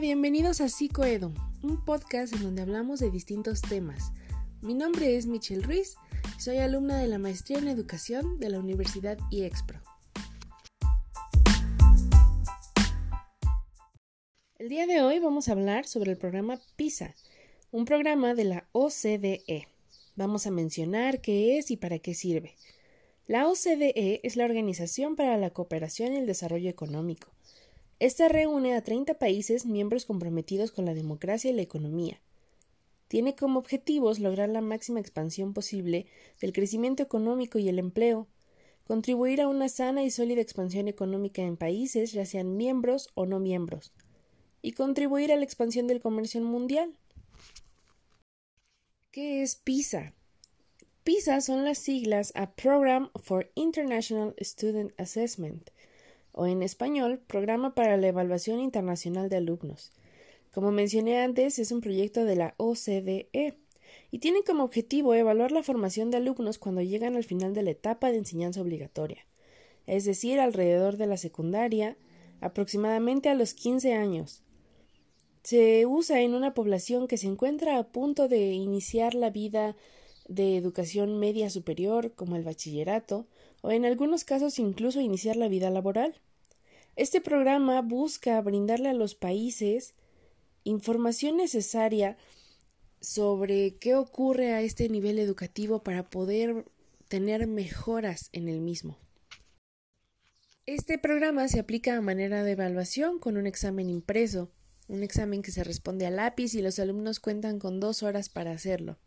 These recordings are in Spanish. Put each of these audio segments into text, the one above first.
bienvenidos a Psicoedu, un podcast en donde hablamos de distintos temas. Mi nombre es Michelle Ruiz, soy alumna de la Maestría en Educación de la Universidad IEXPRO. El día de hoy vamos a hablar sobre el programa PISA, un programa de la OCDE. Vamos a mencionar qué es y para qué sirve. La OCDE es la Organización para la Cooperación y el Desarrollo Económico esta reúne a 30 países miembros comprometidos con la democracia y la economía. Tiene como objetivos lograr la máxima expansión posible del crecimiento económico y el empleo, contribuir a una sana y sólida expansión económica en países, ya sean miembros o no miembros, y contribuir a la expansión del comercio mundial. ¿Qué es PISA? PISA son las siglas a Program for International Student Assessment, o en español, Programa para la Evaluación Internacional de Alumnos. Como mencioné antes, es un proyecto de la OCDE y tiene como objetivo evaluar la formación de alumnos cuando llegan al final de la etapa de enseñanza obligatoria, es decir, alrededor de la secundaria, aproximadamente a los 15 años. Se usa en una población que se encuentra a punto de iniciar la vida de educación media superior, como el bachillerato, o en algunos casos incluso iniciar la vida laboral. Este programa busca brindarle a los países información necesaria sobre qué ocurre a este nivel educativo para poder tener mejoras en el mismo. Este programa se aplica a manera de evaluación con un examen impreso, un examen que se responde a lápiz y los alumnos cuentan con dos horas para hacerlo.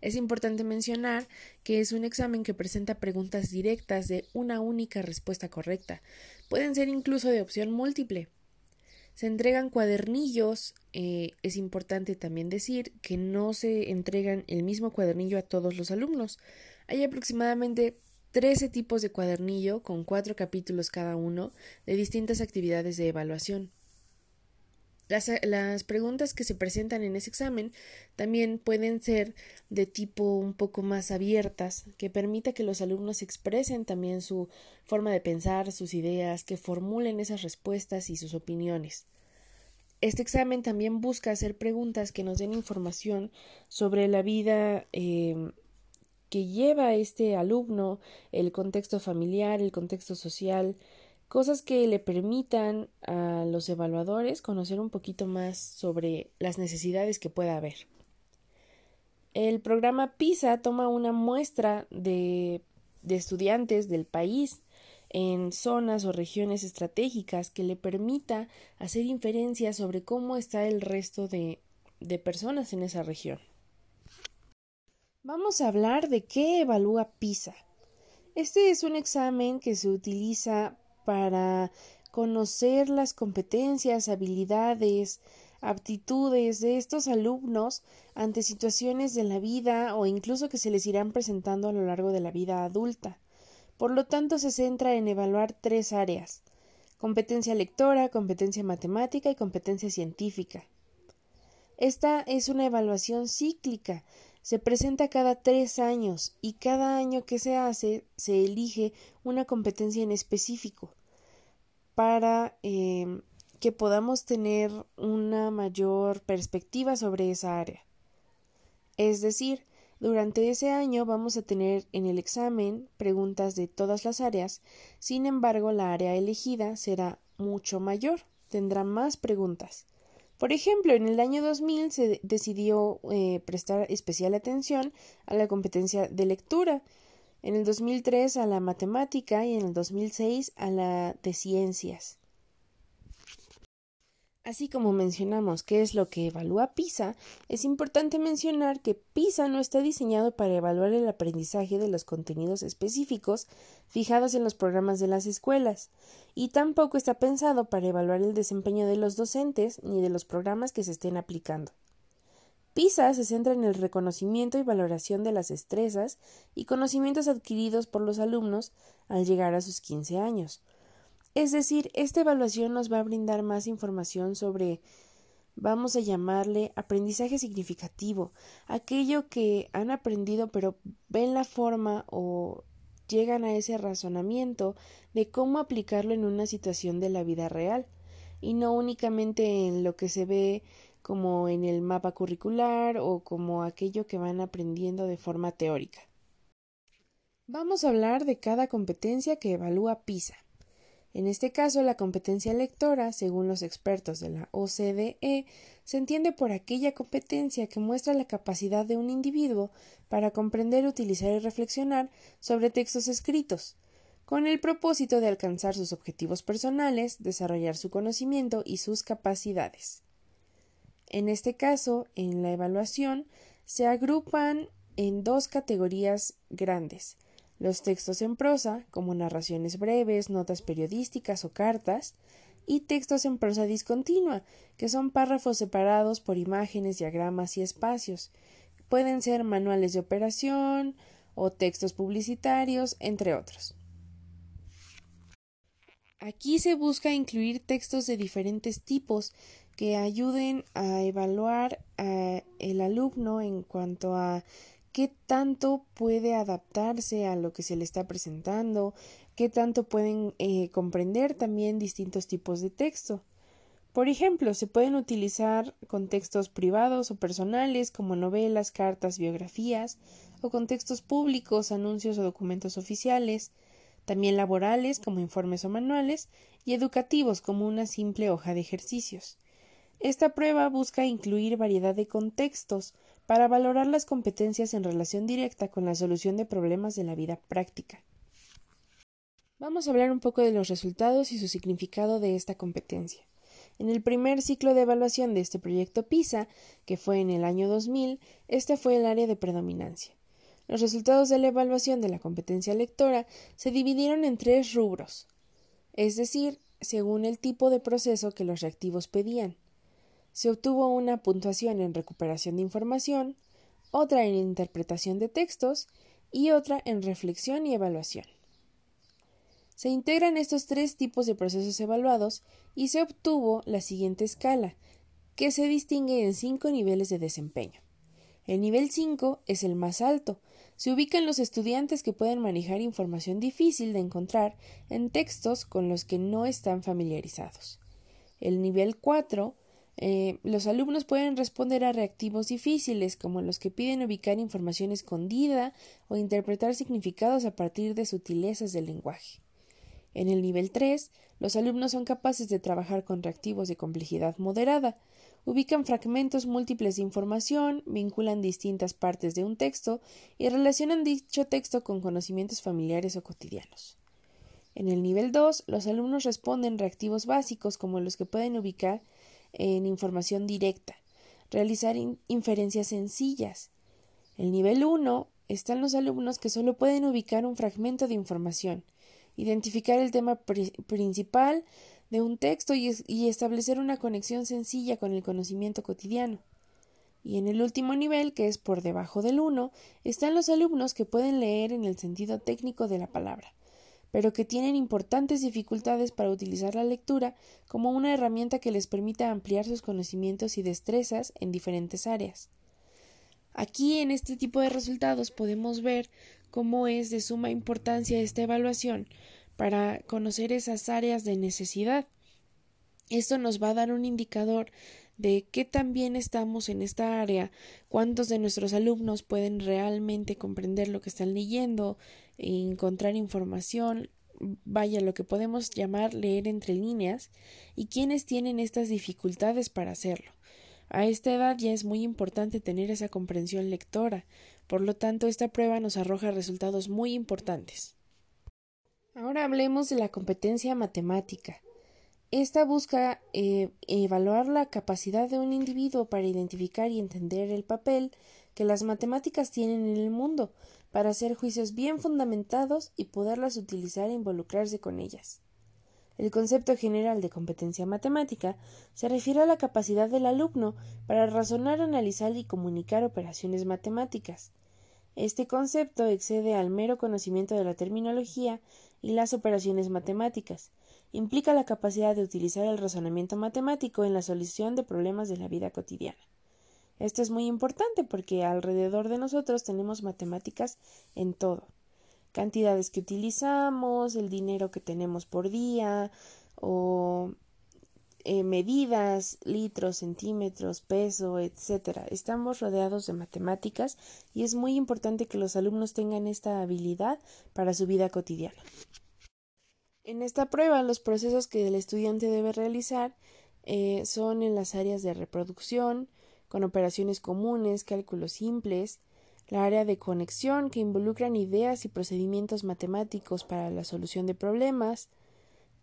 Es importante mencionar que es un examen que presenta preguntas directas de una única respuesta correcta. Pueden ser incluso de opción múltiple. Se entregan cuadernillos. Eh, es importante también decir que no se entregan el mismo cuadernillo a todos los alumnos. Hay aproximadamente 13 tipos de cuadernillo con cuatro capítulos cada uno de distintas actividades de evaluación. Las, preguntas que se presentan en ese examen también pueden ser de tipo un poco más abiertas, que permita que los alumnos expresen también su forma de pensar, sus ideas, que formulen esas respuestas y sus opiniones. Este examen también busca hacer preguntas que nos den información sobre la vida em, que lleva este alumno, el contexto familiar, el contexto social, cosas que le permitan a los evaluadores conocer un poquito más sobre las necesidades que pueda haber. El programa PISA toma una muestra de, de estudiantes del país en zonas o regiones estratégicas que le permita hacer inferencias sobre cómo está el resto de, de personas en esa región. Vamos a hablar de qué evalúa PISA. Este es un examen que se utiliza para conocer las competencias, habilidades, aptitudes de estos alumnos ante situaciones de la vida o incluso que se les irán presentando a lo largo de la vida adulta. Por lo tanto, se centra en evaluar tres áreas competencia lectora, competencia matemática y competencia científica. Esta es una evaluación cíclica, se presenta cada tres años y cada año que se hace se elige una competencia en específico para em, que podamos tener una mayor perspectiva sobre esa área. Es decir, durante ese año vamos a tener en el examen preguntas de todas las áreas, sin embargo la área elegida será mucho mayor, tendrá más preguntas. Por ejemplo, en el año 2000 se decidió eh, prestar especial atención a la competencia de lectura, en el 2003 a la matemática y en el 2006 a la de ciencias. Así como mencionamos qué es lo que evalúa PISA, es importante mencionar que PISA no está diseñado para evaluar el aprendizaje de los contenidos específicos fijados en los programas de las escuelas, y tampoco está pensado para evaluar el desempeño de los docentes ni de los programas que se estén aplicando. PISA se centra en el reconocimiento y valoración de las destrezas y conocimientos adquiridos por los alumnos al llegar a sus 15 años. Es decir, esta evaluación nos va a brindar más información sobre vamos a llamarle aprendizaje significativo, aquello que han aprendido pero ven la forma o llegan a ese razonamiento de cómo aplicarlo en una situación de la vida real. y no únicamente en lo que se ve como en el mapa curricular o como aquello que van aprendiendo de forma teórica. Vamos a hablar de cada competencia que evalúa PISA. En este caso, la competencia lectora, según los expertos de la OCDE, se entiende por aquella competencia que muestra la capacidad de un individuo para comprender, utilizar y reflexionar sobre textos escritos, con el propósito de alcanzar sus objetivos personales, desarrollar su conocimiento y sus capacidades. En este caso, en la evaluación, se agrupan en dos categorías grandes los textos en prosa, como narraciones breves, notas periodísticas o cartas, y textos en prosa discontinua, que son párrafos separados por imágenes, diagramas y espacios. Pueden ser manuales de operación o textos publicitarios, entre otros. Aquí se busca incluir textos de diferentes tipos que ayuden a evaluar al alumno en cuanto a qué tanto puede adaptarse a lo que se le está presentando, qué tanto pueden eh, comprender también distintos tipos de texto. Por ejemplo, se pueden utilizar contextos privados o personales como novelas, cartas, biografías, o contextos públicos, anuncios o documentos oficiales, también laborales como informes o manuales, y educativos como una simple hoja de ejercicios. Esta prueba busca incluir variedad de contextos, para valorar las competencias en relación directa con la solución de problemas de la vida práctica. Vamos a hablar un poco de los resultados y su significado de esta competencia. En el primer ciclo de evaluación de este proyecto PISA, que fue en el año 2000, este fue el área de predominancia. Los resultados de la evaluación de la competencia lectora se dividieron en tres rubros, es decir, según el tipo de proceso que los reactivos pedían se obtuvo una puntuación en recuperación de información, otra en interpretación de textos y otra en reflexión y evaluación. Se integran estos tres tipos de procesos evaluados y se obtuvo la siguiente escala, que se distingue en cinco niveles de desempeño. El nivel 5 es el más alto. Se ubican los estudiantes que pueden manejar información difícil de encontrar en textos con los que no están familiarizados. El nivel 4 eh, los alumnos pueden responder a reactivos difíciles, como los que piden ubicar información escondida o interpretar significados a partir de sutilezas del lenguaje. En el nivel 3, los alumnos son capaces de trabajar con reactivos de complejidad moderada, ubican fragmentos múltiples de información, vinculan distintas partes de un texto y relacionan dicho texto con conocimientos familiares o cotidianos. En el nivel 2, los alumnos responden reactivos básicos como los que pueden ubicar en información directa, realizar inferencias sencillas. El nivel 1 están los alumnos que solo pueden ubicar un fragmento de información, identificar el tema principal de un texto y, y establecer una conexión sencilla con el conocimiento cotidiano. Y en el último nivel, que es por debajo del 1, están los alumnos que pueden leer en el sentido técnico de la palabra, pero que tienen importantes dificultades para utilizar la lectura como una herramienta que les permita ampliar sus conocimientos y destrezas en diferentes áreas. Aquí en este tipo de resultados podemos ver cómo es de suma importancia esta evaluación para conocer esas áreas de necesidad. Esto nos va a dar un indicador de qué tan bien estamos en esta área, cuántos de nuestros alumnos pueden realmente comprender lo que están leyendo, encontrar información, vaya lo que podemos llamar leer entre líneas, y quiénes tienen estas dificultades para hacerlo. A esta edad ya es muy importante tener esa comprensión lectora, por lo tanto esta prueba nos arroja resultados muy importantes. Ahora hablemos de la competencia matemática. Esta busca eh, evaluar la capacidad de un individuo para identificar y entender el papel que las matemáticas tienen en el mundo, para hacer juicios bien fundamentados y poderlas utilizar e involucrarse con ellas. El concepto general de competencia matemática se refiere a la capacidad del alumno para razonar, analizar y comunicar operaciones matemáticas. Este concepto excede al mero conocimiento de la terminología y las operaciones matemáticas, implica la capacidad de utilizar el razonamiento matemático en la solución de problemas de la vida cotidiana. Esto es muy importante porque alrededor de nosotros tenemos matemáticas en todo. Cantidades que utilizamos, el dinero que tenemos por día o eh, medidas, litros, centímetros, peso, etc. Estamos rodeados de matemáticas y es muy importante que los alumnos tengan esta habilidad para su vida cotidiana. En esta prueba, los procesos que el estudiante debe realizar eh, son en las áreas de reproducción, con operaciones comunes, cálculos simples, la área de conexión que involucran ideas y procedimientos matemáticos para la solución de problemas,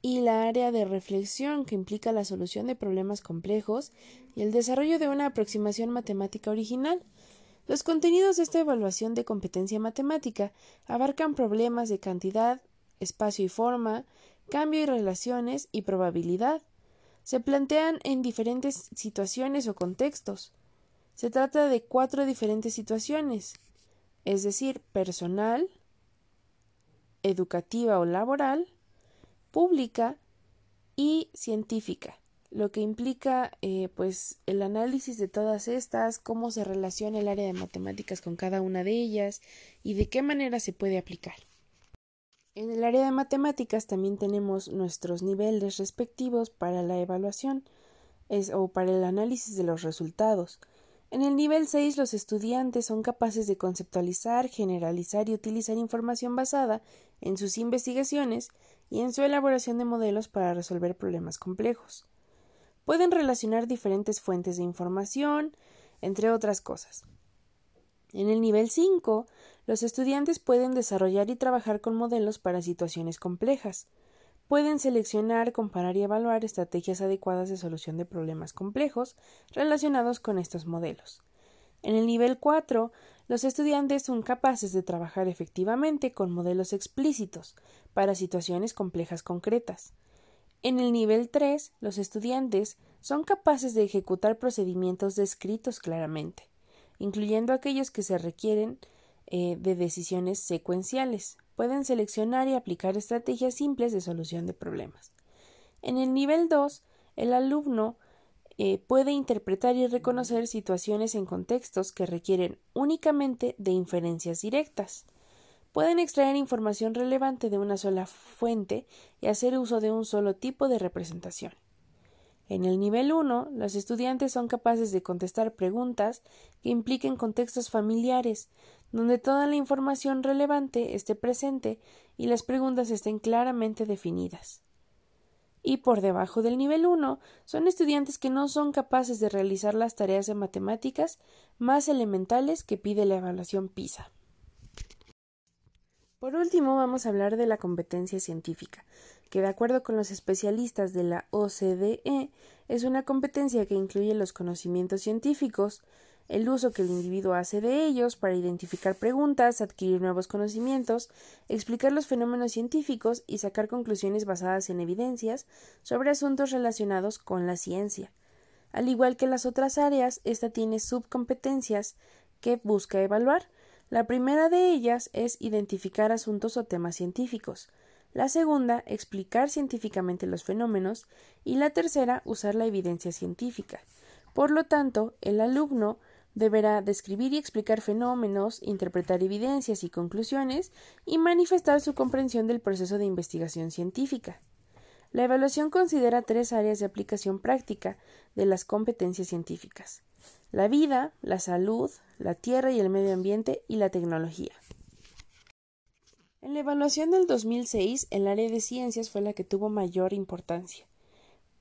y la área de reflexión que implica la solución de problemas complejos y el desarrollo de una aproximación matemática original. Los contenidos de esta evaluación de competencia matemática abarcan problemas de cantidad, espacio y forma, cambio y relaciones y probabilidad. Se plantean en diferentes situaciones o contextos. Se trata de cuatro diferentes situaciones, es decir, personal, educativa o laboral, pública y científica, lo que implica eh, pues el análisis de todas estas, cómo se relaciona el área de matemáticas con cada una de ellas y de qué manera se puede aplicar. En el área de matemáticas también tenemos nuestros niveles respectivos para la evaluación o para el análisis de los resultados. En el nivel 6 los estudiantes son capaces de conceptualizar, generalizar y utilizar información basada en sus investigaciones y en su elaboración de modelos para resolver problemas complejos. Pueden relacionar diferentes fuentes de información, entre otras cosas. En el nivel 5, los estudiantes pueden desarrollar y trabajar con modelos para situaciones complejas. Pueden seleccionar, comparar y evaluar estrategias adecuadas de solución de problemas complejos relacionados con estos modelos. En el nivel 4, los estudiantes son capaces de trabajar efectivamente con modelos explícitos para situaciones complejas concretas. En el nivel 3, los estudiantes son capaces de ejecutar procedimientos descritos claramente, incluyendo aquellos que se requieren eh, de decisiones secuenciales. Pueden seleccionar y aplicar estrategias simples de solución de problemas. En el nivel 2, el alumno eh, puede interpretar y reconocer situaciones en contextos que requieren únicamente de inferencias directas. Pueden extraer información relevante de una sola fuente y hacer uso de un solo tipo de representación. En el nivel 1, los estudiantes son capaces de contestar preguntas que impliquen contextos familiares, donde toda la información relevante esté presente y las preguntas estén claramente definidas y por debajo del nivel 1 son estudiantes que no son capaces de realizar las tareas de matemáticas más elementales que pide la evaluación PISA. Por último, vamos a hablar de la competencia científica, que de acuerdo con los especialistas de la OCDE es una competencia que incluye los conocimientos científicos, el uso que el individuo hace de ellos para identificar preguntas, adquirir nuevos conocimientos, explicar los fenómenos científicos y sacar conclusiones basadas en evidencias sobre asuntos relacionados con la ciencia. Al igual que las otras áreas, esta tiene subcompetencias que busca evaluar. La primera de ellas es identificar asuntos o temas científicos. La segunda, explicar científicamente los fenómenos. Y la tercera, usar la evidencia científica. Por lo tanto, el alumno Deberá describir y explicar fenómenos, interpretar evidencias y conclusiones y manifestar su comprensión del proceso de investigación científica. La evaluación considera tres áreas de aplicación práctica de las competencias científicas la vida, la salud, la tierra y el medio ambiente y la tecnología. En la evaluación del 2006, el área de ciencias fue la que tuvo mayor importancia.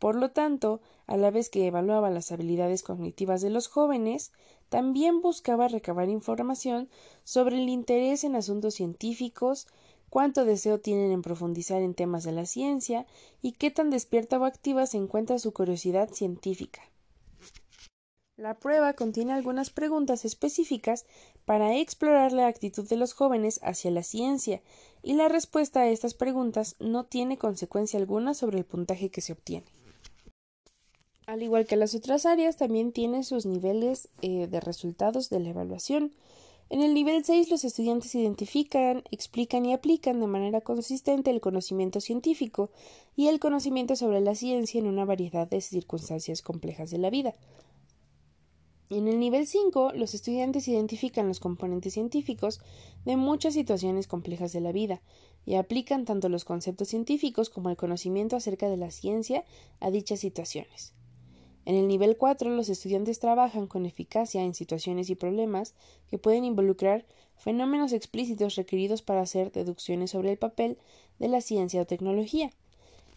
Por lo tanto, a la vez que evaluaba las habilidades cognitivas de los jóvenes, también buscaba recabar información sobre el interés en asuntos científicos, cuánto deseo tienen en profundizar en temas de la ciencia y qué tan despierta o activa se encuentra su curiosidad científica. La prueba contiene algunas preguntas específicas para explorar la actitud de los jóvenes hacia la ciencia, y la respuesta a estas preguntas no tiene consecuencia alguna sobre el puntaje que se obtiene. Al igual que las otras áreas, también tiene sus niveles eh, de resultados de la evaluación. En el nivel 6 los estudiantes identifican, explican y aplican de manera consistente el conocimiento científico y el conocimiento sobre la ciencia en una variedad de circunstancias complejas de la vida. En el nivel 5, los estudiantes identifican los componentes científicos de muchas situaciones complejas de la vida y aplican tanto los conceptos científicos como el conocimiento acerca de la ciencia a dichas situaciones. En el nivel 4, los estudiantes trabajan con eficacia en situaciones y problemas que pueden involucrar fenómenos explícitos requeridos para hacer deducciones sobre el papel de la ciencia o tecnología.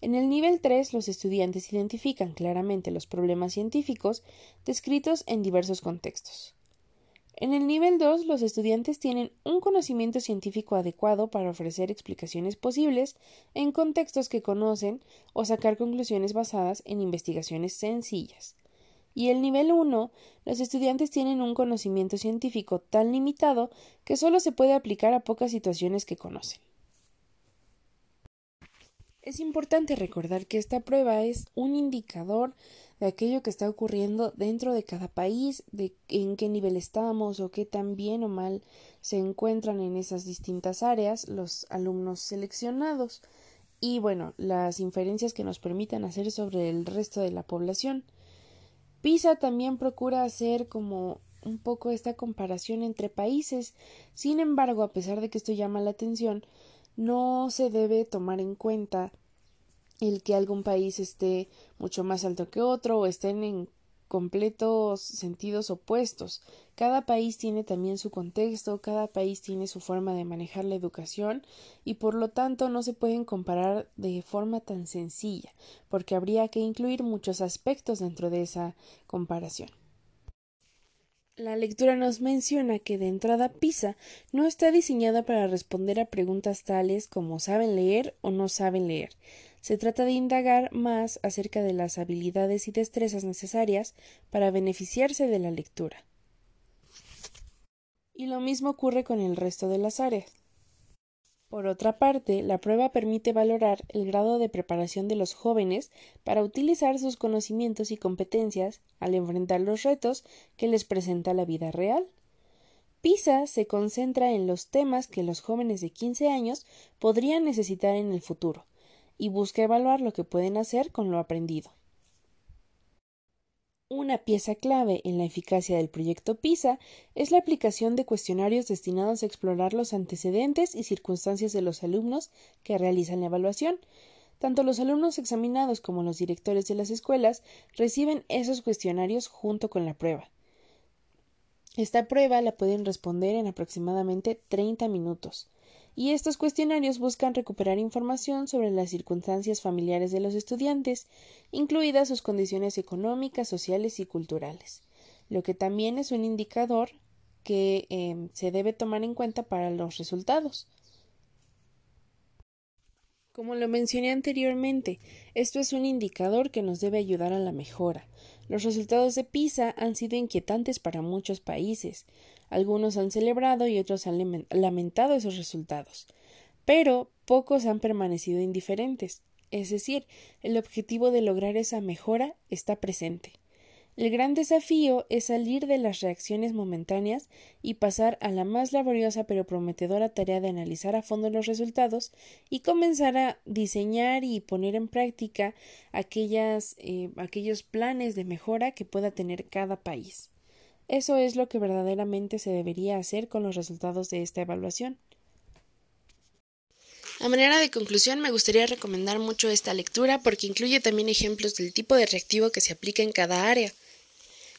En el nivel 3, los estudiantes identifican claramente los problemas científicos descritos en diversos contextos. En el nivel 2, los estudiantes tienen un conocimiento científico adecuado para ofrecer explicaciones posibles en contextos que conocen o sacar conclusiones basadas en investigaciones sencillas. Y el nivel 1, los estudiantes tienen un conocimiento científico tan limitado que solo se puede aplicar a pocas situaciones que conocen. Es importante recordar que esta prueba es un indicador de aquello que está ocurriendo dentro de cada país, de en qué nivel estamos o qué tan bien o mal se encuentran en esas distintas áreas los alumnos seleccionados y bueno, las inferencias que nos permitan hacer sobre el resto de la población. PISA también procura hacer como un poco esta comparación entre países. Sin embargo, a pesar de que esto llama la atención, no se debe tomar en cuenta el que algún país esté mucho más alto que otro o estén en completos sentidos opuestos. Cada país tiene también su contexto, cada país tiene su forma de manejar la educación y por lo tanto no se pueden comparar de forma tan sencilla, porque habría que incluir muchos aspectos dentro de esa comparación. La lectura nos menciona que de entrada PISA no está diseñada para responder a preguntas tales como saben leer o no saben leer. Se trata de indagar más acerca de las habilidades y destrezas necesarias para beneficiarse de la lectura. Y lo mismo ocurre con el resto de las áreas. Por otra parte, la prueba permite valorar el grado de preparación de los jóvenes para utilizar sus conocimientos y competencias al enfrentar los retos que les presenta la vida real. PISA se concentra en los temas que los jóvenes de 15 años podrían necesitar en el futuro y busca evaluar lo que pueden hacer con lo aprendido. Una pieza clave en la eficacia del proyecto PISA es la aplicación de cuestionarios destinados a explorar los antecedentes y circunstancias de los alumnos que realizan la evaluación. Tanto los alumnos examinados como los directores de las escuelas reciben esos cuestionarios junto con la prueba. Esta prueba la pueden responder en aproximadamente 30 minutos y estos cuestionarios buscan recuperar información sobre las circunstancias familiares de los estudiantes, incluidas sus condiciones económicas, sociales y culturales, lo que también es un indicador que em, se debe tomar en cuenta para los resultados. Como lo mencioné anteriormente, esto es un indicador que nos debe ayudar a la mejora. Los resultados de PISA han sido inquietantes para muchos países. Algunos han celebrado y otros han lamentado esos resultados. Pero pocos han permanecido indiferentes. Es decir, el objetivo de lograr esa mejora está presente. El gran desafío es salir de las reacciones momentáneas y pasar a la más laboriosa pero prometedora tarea de analizar a fondo los resultados y comenzar a diseñar y poner en práctica eh, aquellos planes de mejora que pueda tener cada país. Eso es lo que verdaderamente se debería hacer con los resultados de esta evaluación. A manera de conclusión, me gustaría recomendar mucho esta lectura porque incluye también ejemplos del tipo de reactivo que se aplica en cada área.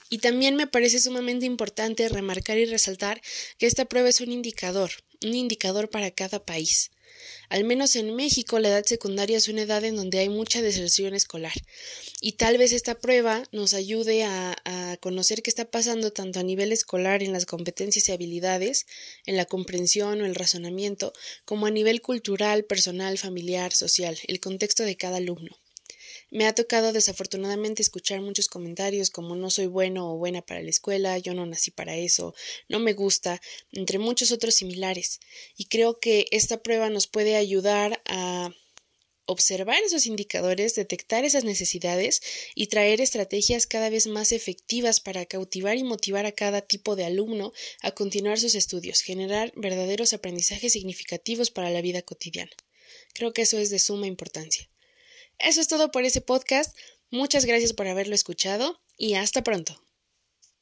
Y también me parece sumamente importante remarcar y resaltar que esta prueba es un indicador, un indicador para cada país. Al menos en México la edad secundaria es una edad en donde hay mucha deserción escolar y tal vez esta prueba nos ayude a, conocer qué está pasando tanto a nivel escolar en las competencias y habilidades, en la comprensión o el razonamiento, como a nivel cultural, personal, familiar, social, el contexto de cada alumno. Me ha tocado desafortunadamente escuchar muchos comentarios como no soy bueno o buena para la escuela, yo no nací para eso, no me gusta, entre muchos otros similares. Y creo que esta prueba nos puede ayudar a observar esos indicadores, detectar esas necesidades y traer estrategias cada vez más efectivas para cautivar y motivar a cada tipo de alumno a continuar sus estudios, generar verdaderos aprendizajes significativos para la vida cotidiana. Creo que eso es de suma importancia. Eso es todo por ese podcast. Muchas gracias por haberlo escuchado y hasta pronto.